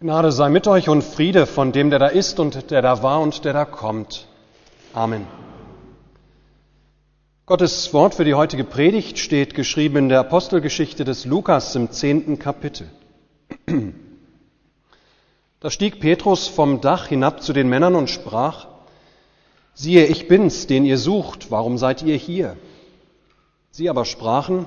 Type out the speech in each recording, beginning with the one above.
Gnade sei mit euch und Friede von dem, der da ist und der da war und der da kommt. Amen. Gottes Wort für die heutige Predigt steht geschrieben in der Apostelgeschichte des Lukas im zehnten Kapitel. Da stieg Petrus vom Dach hinab zu den Männern und sprach, siehe, ich bin's, den ihr sucht, warum seid ihr hier? Sie aber sprachen,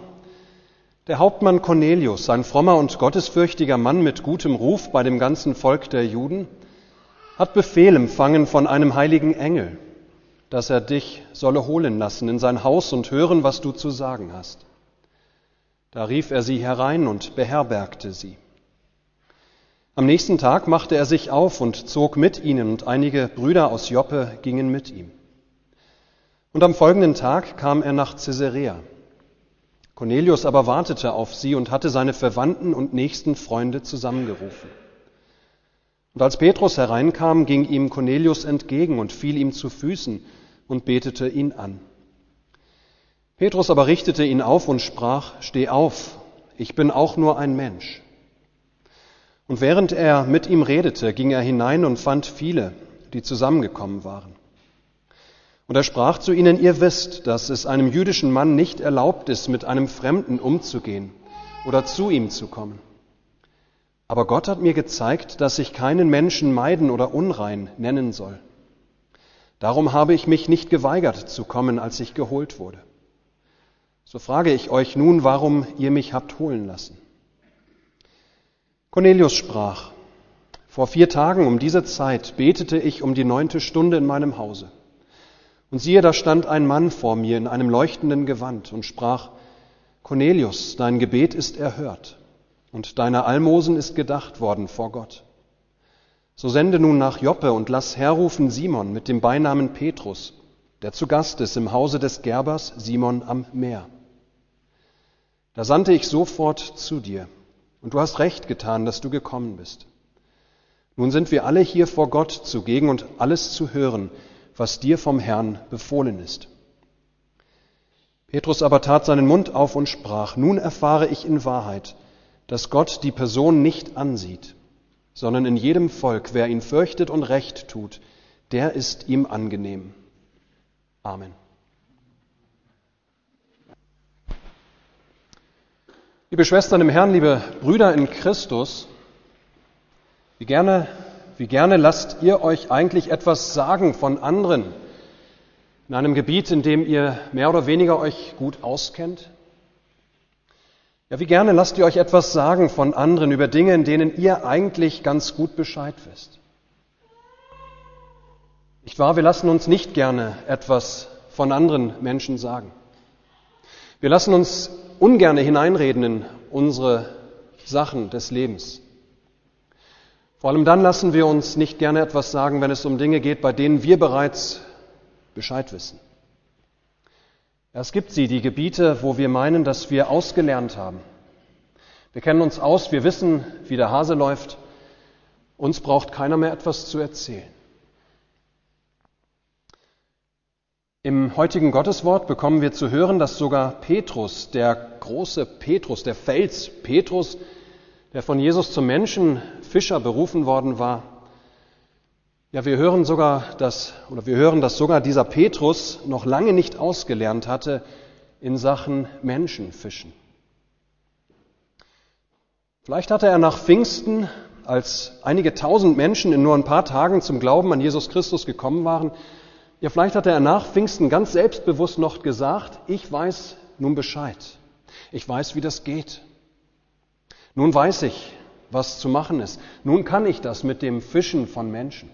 der Hauptmann Cornelius, ein frommer und gottesfürchtiger Mann mit gutem Ruf bei dem ganzen Volk der Juden, hat Befehl empfangen von einem heiligen Engel, dass er dich solle holen lassen in sein Haus und hören, was du zu sagen hast. Da rief er sie herein und beherbergte sie. Am nächsten Tag machte er sich auf und zog mit ihnen, und einige Brüder aus Joppe gingen mit ihm. Und am folgenden Tag kam er nach Caesarea. Cornelius aber wartete auf sie und hatte seine Verwandten und nächsten Freunde zusammengerufen. Und als Petrus hereinkam, ging ihm Cornelius entgegen und fiel ihm zu Füßen und betete ihn an. Petrus aber richtete ihn auf und sprach, Steh auf, ich bin auch nur ein Mensch. Und während er mit ihm redete, ging er hinein und fand viele, die zusammengekommen waren. Und er sprach zu ihnen, ihr wisst, dass es einem jüdischen Mann nicht erlaubt ist, mit einem Fremden umzugehen oder zu ihm zu kommen. Aber Gott hat mir gezeigt, dass ich keinen Menschen meiden oder unrein nennen soll. Darum habe ich mich nicht geweigert zu kommen, als ich geholt wurde. So frage ich euch nun, warum ihr mich habt holen lassen. Cornelius sprach, vor vier Tagen um diese Zeit betete ich um die neunte Stunde in meinem Hause. Und siehe, da stand ein Mann vor mir in einem leuchtenden Gewand und sprach, Cornelius, dein Gebet ist erhört und deiner Almosen ist gedacht worden vor Gott. So sende nun nach Joppe und lass herrufen Simon mit dem Beinamen Petrus, der zu Gast ist im Hause des Gerbers Simon am Meer. Da sandte ich sofort zu dir, und du hast recht getan, dass du gekommen bist. Nun sind wir alle hier vor Gott zugegen und alles zu hören, was dir vom Herrn befohlen ist. Petrus aber tat seinen Mund auf und sprach, nun erfahre ich in Wahrheit, dass Gott die Person nicht ansieht, sondern in jedem Volk, wer ihn fürchtet und recht tut, der ist ihm angenehm. Amen. Liebe Schwestern im Herrn, liebe Brüder in Christus, wie gerne wie gerne lasst ihr euch eigentlich etwas sagen von anderen in einem Gebiet, in dem ihr mehr oder weniger euch gut auskennt? Ja, wie gerne lasst ihr euch etwas sagen von anderen über Dinge, in denen ihr eigentlich ganz gut Bescheid wisst? Nicht wahr? Wir lassen uns nicht gerne etwas von anderen Menschen sagen. Wir lassen uns ungerne hineinreden in unsere Sachen des Lebens. Vor allem dann lassen wir uns nicht gerne etwas sagen, wenn es um Dinge geht, bei denen wir bereits Bescheid wissen. Es gibt sie, die Gebiete, wo wir meinen, dass wir ausgelernt haben. Wir kennen uns aus, wir wissen, wie der Hase läuft. Uns braucht keiner mehr etwas zu erzählen. Im heutigen Gotteswort bekommen wir zu hören, dass sogar Petrus, der große Petrus, der Fels Petrus, der von Jesus zum Menschenfischer berufen worden war. Ja, wir hören sogar, dass, oder wir hören, dass sogar dieser Petrus noch lange nicht ausgelernt hatte in Sachen Menschenfischen. Vielleicht hatte er nach Pfingsten, als einige tausend Menschen in nur ein paar Tagen zum Glauben an Jesus Christus gekommen waren, ja, vielleicht hatte er nach Pfingsten ganz selbstbewusst noch gesagt, ich weiß nun Bescheid. Ich weiß, wie das geht. Nun weiß ich, was zu machen ist. Nun kann ich das mit dem Fischen von Menschen.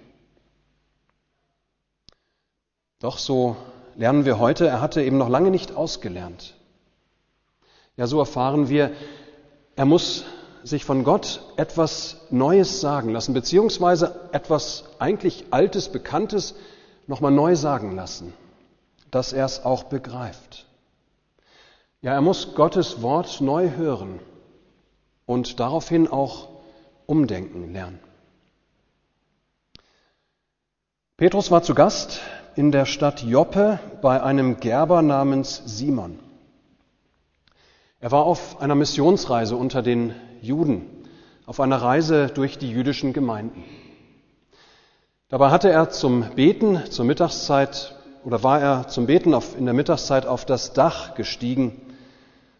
Doch so lernen wir heute, er hatte eben noch lange nicht ausgelernt. Ja, so erfahren wir, er muss sich von Gott etwas Neues sagen lassen, beziehungsweise etwas eigentlich Altes, Bekanntes nochmal neu sagen lassen, dass er es auch begreift. Ja, er muss Gottes Wort neu hören und daraufhin auch umdenken lernen. Petrus war zu Gast in der Stadt Joppe bei einem Gerber namens Simon. Er war auf einer Missionsreise unter den Juden, auf einer Reise durch die jüdischen Gemeinden. Dabei hatte er zum Beten zur Mittagszeit oder war er zum Beten auf, in der Mittagszeit auf das Dach gestiegen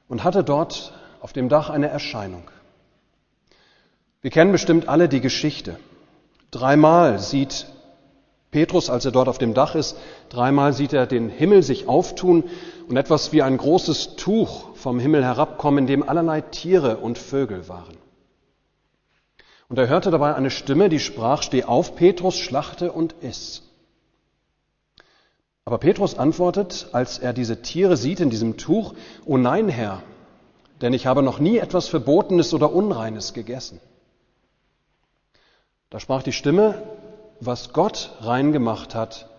und hatte dort auf dem Dach eine Erscheinung. Wir kennen bestimmt alle die Geschichte. Dreimal sieht Petrus, als er dort auf dem Dach ist, dreimal sieht er den Himmel sich auftun und etwas wie ein großes Tuch vom Himmel herabkommen, in dem allerlei Tiere und Vögel waren. Und er hörte dabei eine Stimme, die sprach, steh auf, Petrus, schlachte und iss. Aber Petrus antwortet, als er diese Tiere sieht in diesem Tuch, O nein, Herr, denn ich habe noch nie etwas Verbotenes oder Unreines gegessen. Da sprach die Stimme, was Gott rein gemacht hat,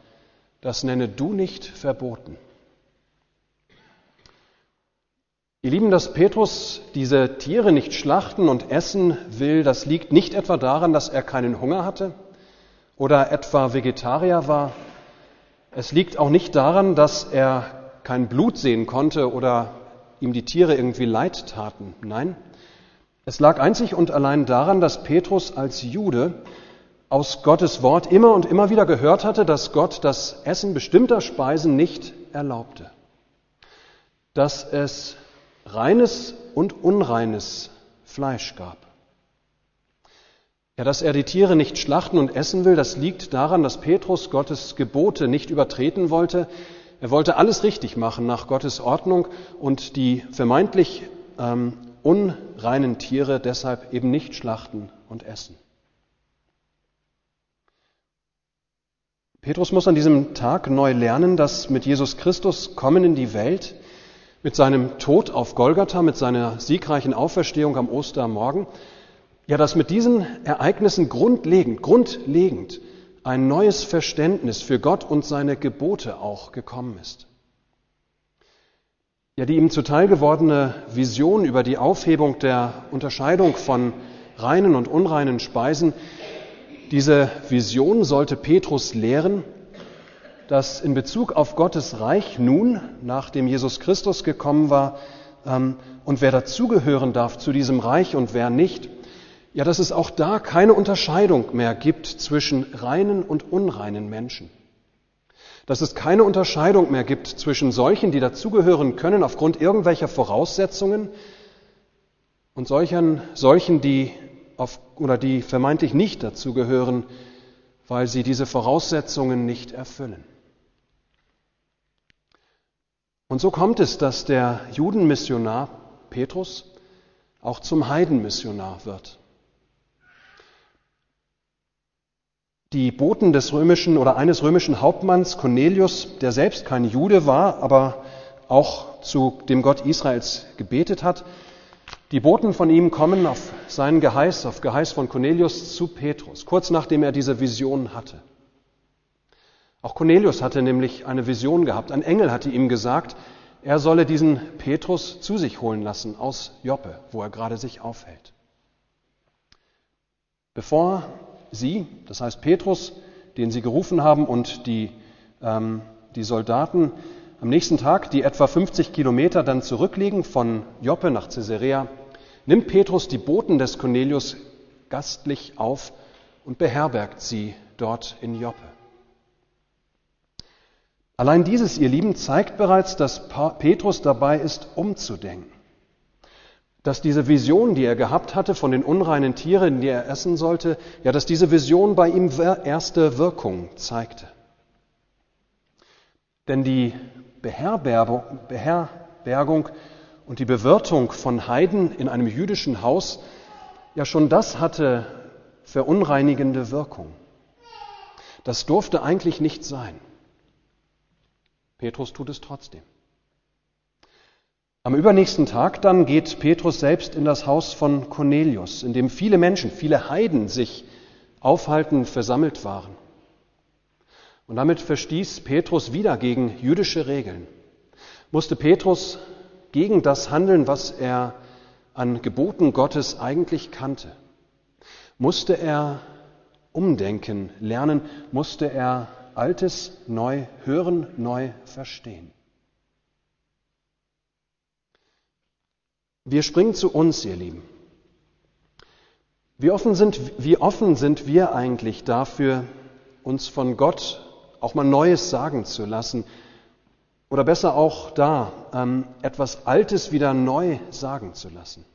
das nenne du nicht verboten. Ihr Lieben, dass Petrus diese Tiere nicht schlachten und essen will, das liegt nicht etwa daran, dass er keinen Hunger hatte oder etwa Vegetarier war. Es liegt auch nicht daran, dass er kein Blut sehen konnte oder ihm die Tiere irgendwie leid taten. Nein, es lag einzig und allein daran, dass Petrus als Jude aus Gottes Wort immer und immer wieder gehört hatte, dass Gott das Essen bestimmter Speisen nicht erlaubte. Dass es reines und unreines Fleisch gab. Ja, dass er die Tiere nicht schlachten und essen will, das liegt daran, dass Petrus Gottes Gebote nicht übertreten wollte. Er wollte alles richtig machen nach Gottes Ordnung und die vermeintlich ähm, unreinen Tiere deshalb eben nicht schlachten und essen. Petrus muss an diesem Tag neu lernen, dass mit Jesus Christus Kommen in die Welt, mit seinem Tod auf Golgatha, mit seiner siegreichen Auferstehung am Ostermorgen, ja, dass mit diesen Ereignissen grundlegend, grundlegend ein neues Verständnis für Gott und seine Gebote auch gekommen ist. Ja, die ihm zuteil gewordene Vision über die Aufhebung der Unterscheidung von reinen und unreinen Speisen, diese Vision sollte Petrus lehren, dass in Bezug auf Gottes Reich nun, nachdem Jesus Christus gekommen war, ähm, und wer dazugehören darf zu diesem Reich und wer nicht, ja, dass es auch da keine Unterscheidung mehr gibt zwischen reinen und unreinen Menschen. Dass es keine Unterscheidung mehr gibt zwischen solchen, die dazugehören können aufgrund irgendwelcher Voraussetzungen und solchen, solchen die auf, oder die vermeintlich nicht dazugehören, weil sie diese Voraussetzungen nicht erfüllen. Und so kommt es, dass der Judenmissionar Petrus auch zum Heidenmissionar wird. Die Boten des römischen oder eines römischen Hauptmanns Cornelius, der selbst kein Jude war, aber auch zu dem Gott Israels gebetet hat, die Boten von ihm kommen auf seinen Geheiß, auf Geheiß von Cornelius zu Petrus, kurz nachdem er diese Vision hatte. Auch Cornelius hatte nämlich eine Vision gehabt. Ein Engel hatte ihm gesagt, er solle diesen Petrus zu sich holen lassen aus Joppe, wo er gerade sich aufhält. Bevor sie, das heißt Petrus, den sie gerufen haben, und die, ähm, die Soldaten am nächsten Tag, die etwa 50 Kilometer dann zurückliegen von Joppe nach Caesarea, nimmt Petrus die Boten des Cornelius gastlich auf und beherbergt sie dort in Joppe. Allein dieses, ihr Lieben, zeigt bereits, dass Petrus dabei ist, umzudenken. Dass diese Vision, die er gehabt hatte von den unreinen Tieren, die er essen sollte, ja, dass diese Vision bei ihm erste Wirkung zeigte. Denn die Beherbergung und die Bewirtung von Heiden in einem jüdischen Haus, ja schon das hatte verunreinigende Wirkung. Das durfte eigentlich nicht sein. Petrus tut es trotzdem. Am übernächsten Tag dann geht Petrus selbst in das Haus von Cornelius, in dem viele Menschen, viele Heiden sich aufhalten, versammelt waren. Und damit verstieß Petrus wieder gegen jüdische Regeln. Musste Petrus gegen das handeln, was er an Geboten Gottes eigentlich kannte. Musste er umdenken, lernen, musste er Altes neu hören, neu verstehen. Wir springen zu uns, ihr Lieben. Wie offen sind, wie offen sind wir eigentlich dafür, uns von Gott auch mal Neues sagen zu lassen? Oder besser auch da, ähm, etwas Altes wieder neu sagen zu lassen?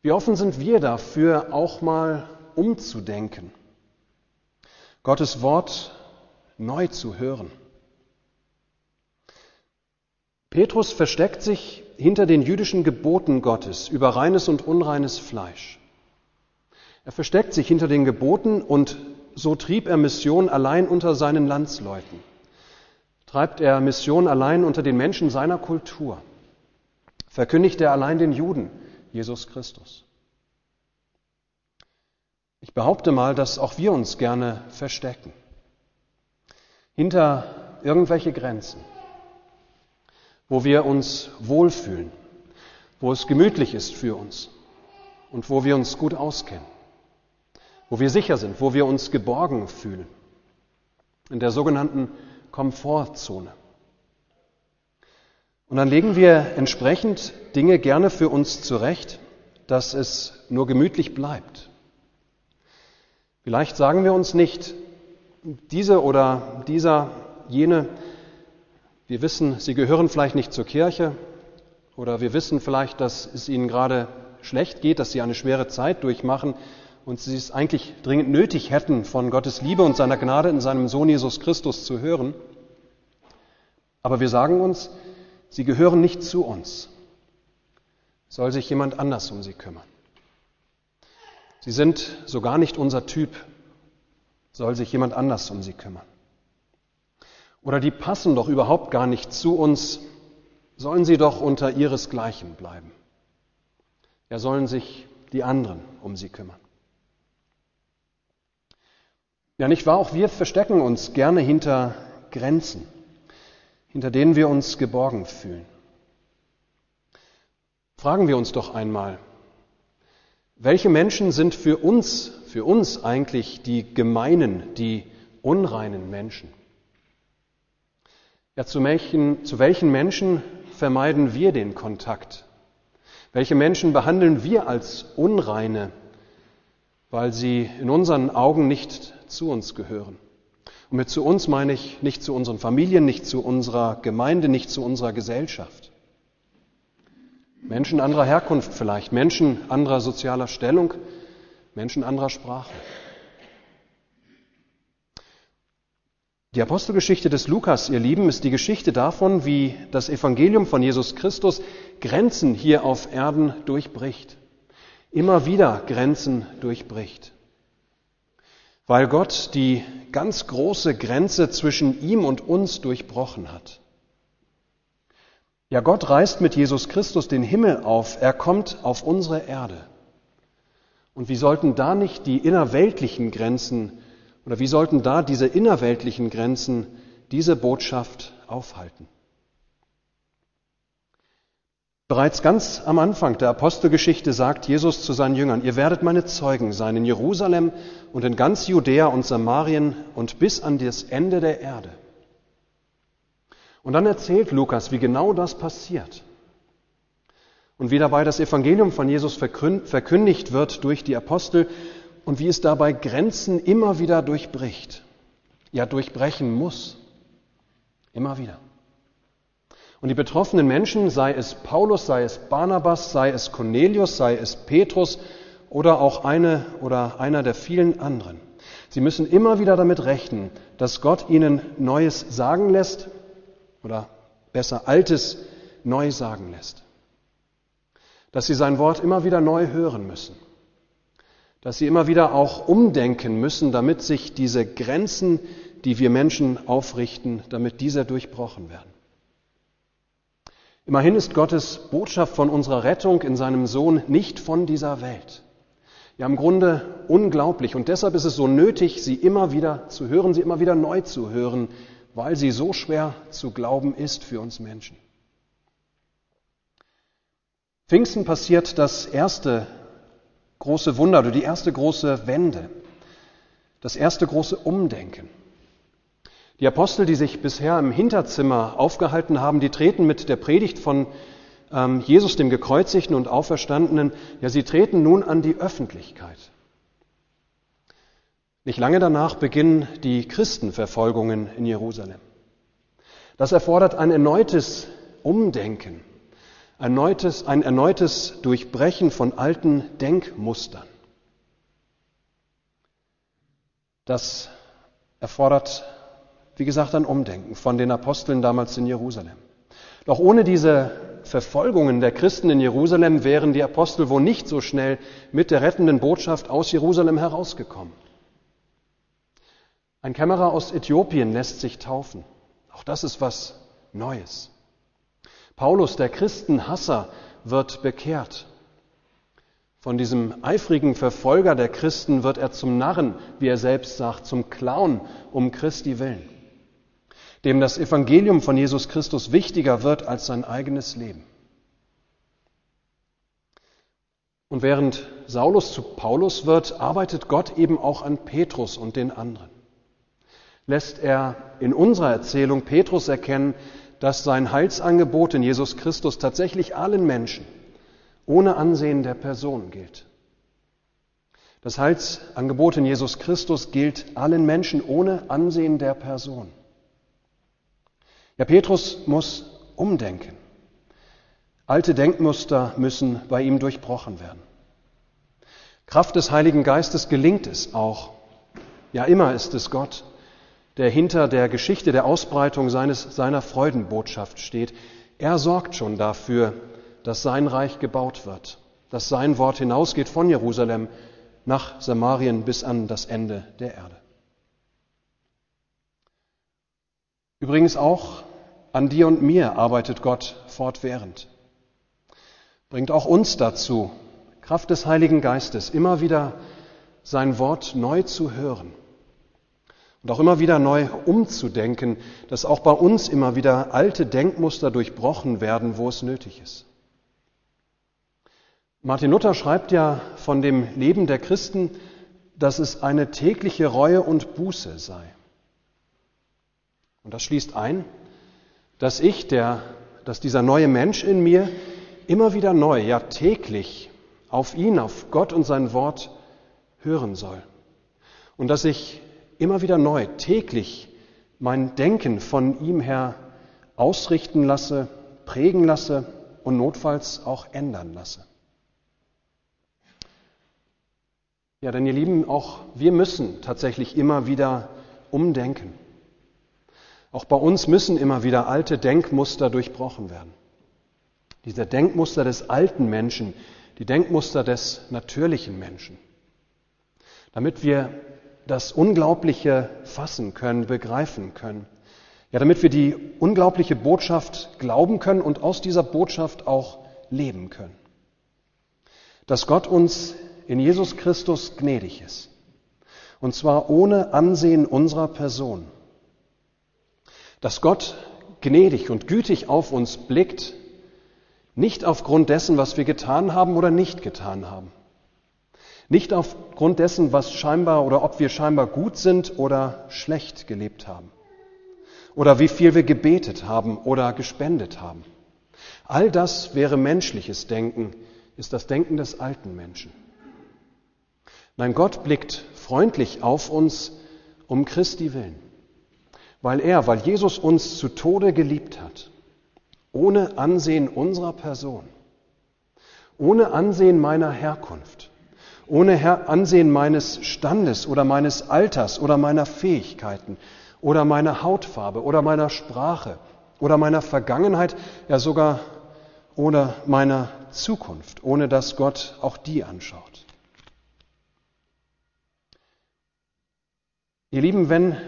Wie offen sind wir dafür, auch mal umzudenken? Gottes Wort neu zu hören? Petrus versteckt sich hinter den jüdischen Geboten Gottes über reines und unreines Fleisch. Er versteckt sich hinter den Geboten und so trieb er Mission allein unter seinen Landsleuten. Treibt er Mission allein unter den Menschen seiner Kultur. Verkündigt er allein den Juden Jesus Christus. Ich behaupte mal, dass auch wir uns gerne verstecken. Hinter irgendwelche Grenzen wo wir uns wohlfühlen, wo es gemütlich ist für uns und wo wir uns gut auskennen, wo wir sicher sind, wo wir uns geborgen fühlen, in der sogenannten Komfortzone. Und dann legen wir entsprechend Dinge gerne für uns zurecht, dass es nur gemütlich bleibt. Vielleicht sagen wir uns nicht, diese oder dieser, jene wir wissen, Sie gehören vielleicht nicht zur Kirche oder wir wissen vielleicht, dass es Ihnen gerade schlecht geht, dass Sie eine schwere Zeit durchmachen und Sie es eigentlich dringend nötig hätten, von Gottes Liebe und seiner Gnade in seinem Sohn Jesus Christus zu hören. Aber wir sagen uns, Sie gehören nicht zu uns. Soll sich jemand anders um Sie kümmern. Sie sind so gar nicht unser Typ. Soll sich jemand anders um Sie kümmern. Oder die passen doch überhaupt gar nicht zu uns, sollen sie doch unter ihresgleichen bleiben. Ja, sollen sich die anderen um sie kümmern. Ja, nicht wahr? Auch wir verstecken uns gerne hinter Grenzen, hinter denen wir uns geborgen fühlen. Fragen wir uns doch einmal, welche Menschen sind für uns, für uns eigentlich die gemeinen, die unreinen Menschen? Ja, zu welchen, zu welchen Menschen vermeiden wir den Kontakt? Welche Menschen behandeln wir als Unreine, weil sie in unseren Augen nicht zu uns gehören? Und mit zu uns meine ich nicht zu unseren Familien, nicht zu unserer Gemeinde, nicht zu unserer Gesellschaft. Menschen anderer Herkunft vielleicht, Menschen anderer sozialer Stellung, Menschen anderer Sprache. Die Apostelgeschichte des Lukas, ihr Lieben, ist die Geschichte davon, wie das Evangelium von Jesus Christus Grenzen hier auf Erden durchbricht. Immer wieder Grenzen durchbricht. Weil Gott die ganz große Grenze zwischen ihm und uns durchbrochen hat. Ja, Gott reißt mit Jesus Christus den Himmel auf. Er kommt auf unsere Erde. Und wie sollten da nicht die innerweltlichen Grenzen oder wie sollten da diese innerweltlichen Grenzen diese Botschaft aufhalten? Bereits ganz am Anfang der Apostelgeschichte sagt Jesus zu seinen Jüngern, ihr werdet meine Zeugen sein in Jerusalem und in ganz Judäa und Samarien und bis an das Ende der Erde. Und dann erzählt Lukas, wie genau das passiert. Und wie dabei das Evangelium von Jesus verkündigt wird durch die Apostel und wie es dabei Grenzen immer wieder durchbricht, ja durchbrechen muss, immer wieder. Und die betroffenen Menschen, sei es Paulus, sei es Barnabas, sei es Cornelius, sei es Petrus oder auch eine oder einer der vielen anderen, sie müssen immer wieder damit rechnen, dass Gott ihnen Neues sagen lässt oder besser Altes neu sagen lässt. Dass sie sein Wort immer wieder neu hören müssen dass sie immer wieder auch umdenken müssen, damit sich diese Grenzen, die wir Menschen aufrichten, damit diese durchbrochen werden. Immerhin ist Gottes Botschaft von unserer Rettung in seinem Sohn nicht von dieser Welt. Ja, im Grunde unglaublich. Und deshalb ist es so nötig, sie immer wieder zu hören, sie immer wieder neu zu hören, weil sie so schwer zu glauben ist für uns Menschen. Pfingsten passiert das erste große Wunder oder die erste große Wende, das erste große Umdenken. Die Apostel, die sich bisher im Hinterzimmer aufgehalten haben, die treten mit der Predigt von ähm, Jesus dem gekreuzigten und auferstandenen, ja, sie treten nun an die Öffentlichkeit. Nicht lange danach beginnen die Christenverfolgungen in Jerusalem. Das erfordert ein erneutes Umdenken, erneutes, ein erneutes Durchbrechen von alten Denkmustern. Das erfordert, wie gesagt, ein Umdenken von den Aposteln damals in Jerusalem. Doch ohne diese Verfolgungen der Christen in Jerusalem wären die Apostel wohl nicht so schnell mit der rettenden Botschaft aus Jerusalem herausgekommen. Ein Kämmerer aus Äthiopien lässt sich taufen. Auch das ist was Neues. Paulus, der Christenhasser, wird bekehrt. Von diesem eifrigen Verfolger der Christen wird er zum Narren, wie er selbst sagt, zum Clown um Christi willen, dem das Evangelium von Jesus Christus wichtiger wird als sein eigenes Leben. Und während Saulus zu Paulus wird, arbeitet Gott eben auch an Petrus und den anderen. Lässt er in unserer Erzählung Petrus erkennen, dass sein Heilsangebot in Jesus Christus tatsächlich allen Menschen, ohne Ansehen der Person gilt. Das Heilsangebot in Jesus Christus gilt allen Menschen ohne Ansehen der Person. Ja, Petrus muss umdenken. Alte Denkmuster müssen bei ihm durchbrochen werden. Kraft des Heiligen Geistes gelingt es auch. Ja, immer ist es Gott, der hinter der Geschichte der Ausbreitung seines, seiner Freudenbotschaft steht. Er sorgt schon dafür, dass sein Reich gebaut wird, dass sein Wort hinausgeht von Jerusalem nach Samarien bis an das Ende der Erde. Übrigens auch an dir und mir arbeitet Gott fortwährend. Bringt auch uns dazu, Kraft des Heiligen Geistes, immer wieder sein Wort neu zu hören und auch immer wieder neu umzudenken, dass auch bei uns immer wieder alte Denkmuster durchbrochen werden, wo es nötig ist. Martin Luther schreibt ja von dem Leben der Christen, dass es eine tägliche Reue und Buße sei. Und das schließt ein, dass ich, der, dass dieser neue Mensch in mir immer wieder neu, ja täglich auf ihn, auf Gott und sein Wort hören soll. Und dass ich immer wieder neu, täglich mein Denken von ihm her ausrichten lasse, prägen lasse und notfalls auch ändern lasse. Ja, denn ihr Lieben, auch wir müssen tatsächlich immer wieder umdenken. Auch bei uns müssen immer wieder alte Denkmuster durchbrochen werden. Diese Denkmuster des alten Menschen, die Denkmuster des natürlichen Menschen. Damit wir das Unglaubliche fassen können, begreifen können. Ja, damit wir die unglaubliche Botschaft glauben können und aus dieser Botschaft auch leben können. Dass Gott uns in Jesus Christus gnädig ist. Und zwar ohne Ansehen unserer Person. Dass Gott gnädig und gütig auf uns blickt, nicht aufgrund dessen, was wir getan haben oder nicht getan haben. Nicht aufgrund dessen, was scheinbar oder ob wir scheinbar gut sind oder schlecht gelebt haben. Oder wie viel wir gebetet haben oder gespendet haben. All das wäre menschliches Denken, ist das Denken des alten Menschen. Nein, Gott blickt freundlich auf uns um Christi willen, weil er, weil Jesus uns zu Tode geliebt hat, ohne Ansehen unserer Person, ohne Ansehen meiner Herkunft, ohne Ansehen meines Standes oder meines Alters oder meiner Fähigkeiten oder meiner Hautfarbe oder meiner Sprache oder meiner Vergangenheit, ja sogar oder meiner Zukunft, ohne dass Gott auch die anschaut. Ihr Lieben, wenn,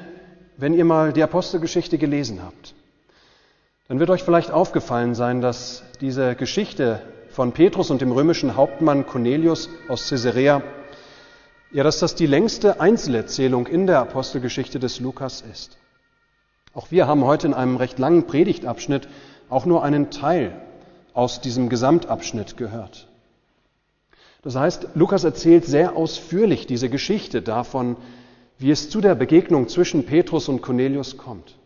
wenn ihr mal die Apostelgeschichte gelesen habt, dann wird euch vielleicht aufgefallen sein, dass diese Geschichte von Petrus und dem römischen Hauptmann Cornelius aus Caesarea, ja, dass das die längste Einzelerzählung in der Apostelgeschichte des Lukas ist. Auch wir haben heute in einem recht langen Predigtabschnitt auch nur einen Teil aus diesem Gesamtabschnitt gehört. Das heißt, Lukas erzählt sehr ausführlich diese Geschichte davon, wie es zu der Begegnung zwischen Petrus und Cornelius kommt.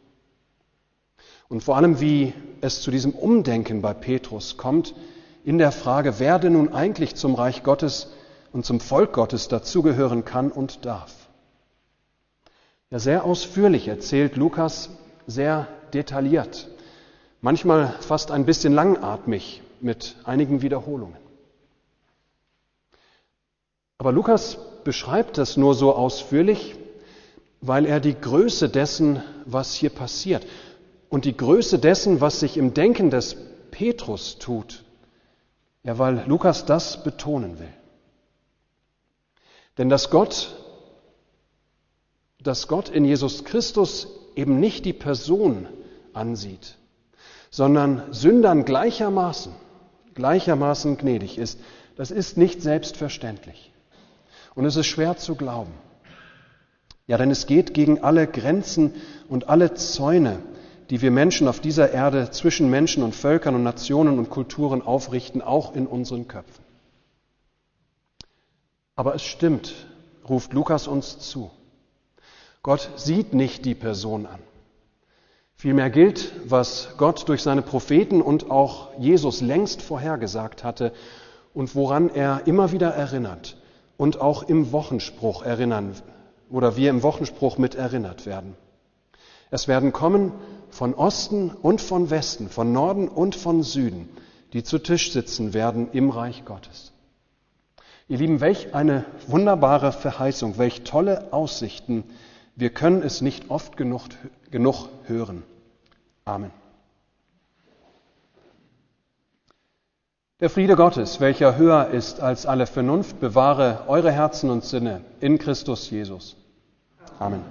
Und vor allem, wie es zu diesem Umdenken bei Petrus kommt, in der Frage, wer denn nun eigentlich zum Reich Gottes und zum Volk Gottes dazugehören kann und darf. Ja, sehr ausführlich erzählt Lukas, sehr detailliert, manchmal fast ein bisschen langatmig mit einigen Wiederholungen. Aber Lukas beschreibt das nur so ausführlich, weil er die Größe dessen, was hier passiert und die Größe dessen, was sich im Denken des Petrus tut, ja, weil Lukas das betonen will. Denn dass Gott, dass Gott in Jesus Christus eben nicht die Person ansieht, sondern Sündern gleichermaßen, gleichermaßen gnädig ist, das ist nicht selbstverständlich. Und es ist schwer zu glauben. Ja, denn es geht gegen alle Grenzen und alle Zäune, die wir Menschen auf dieser Erde zwischen Menschen und Völkern und Nationen und Kulturen aufrichten, auch in unseren Köpfen. Aber es stimmt, ruft Lukas uns zu. Gott sieht nicht die Person an. Vielmehr gilt, was Gott durch seine Propheten und auch Jesus längst vorhergesagt hatte und woran er immer wieder erinnert und auch im Wochenspruch erinnern oder wir im Wochenspruch mit erinnert werden. Es werden kommen von Osten und von Westen, von Norden und von Süden, die zu Tisch sitzen werden im Reich Gottes. Ihr Lieben, welch eine wunderbare Verheißung, welch tolle Aussichten. Wir können es nicht oft genug, genug hören. Amen. Der Friede Gottes, welcher höher ist als alle Vernunft, bewahre eure Herzen und Sinne in Christus Jesus. Amen.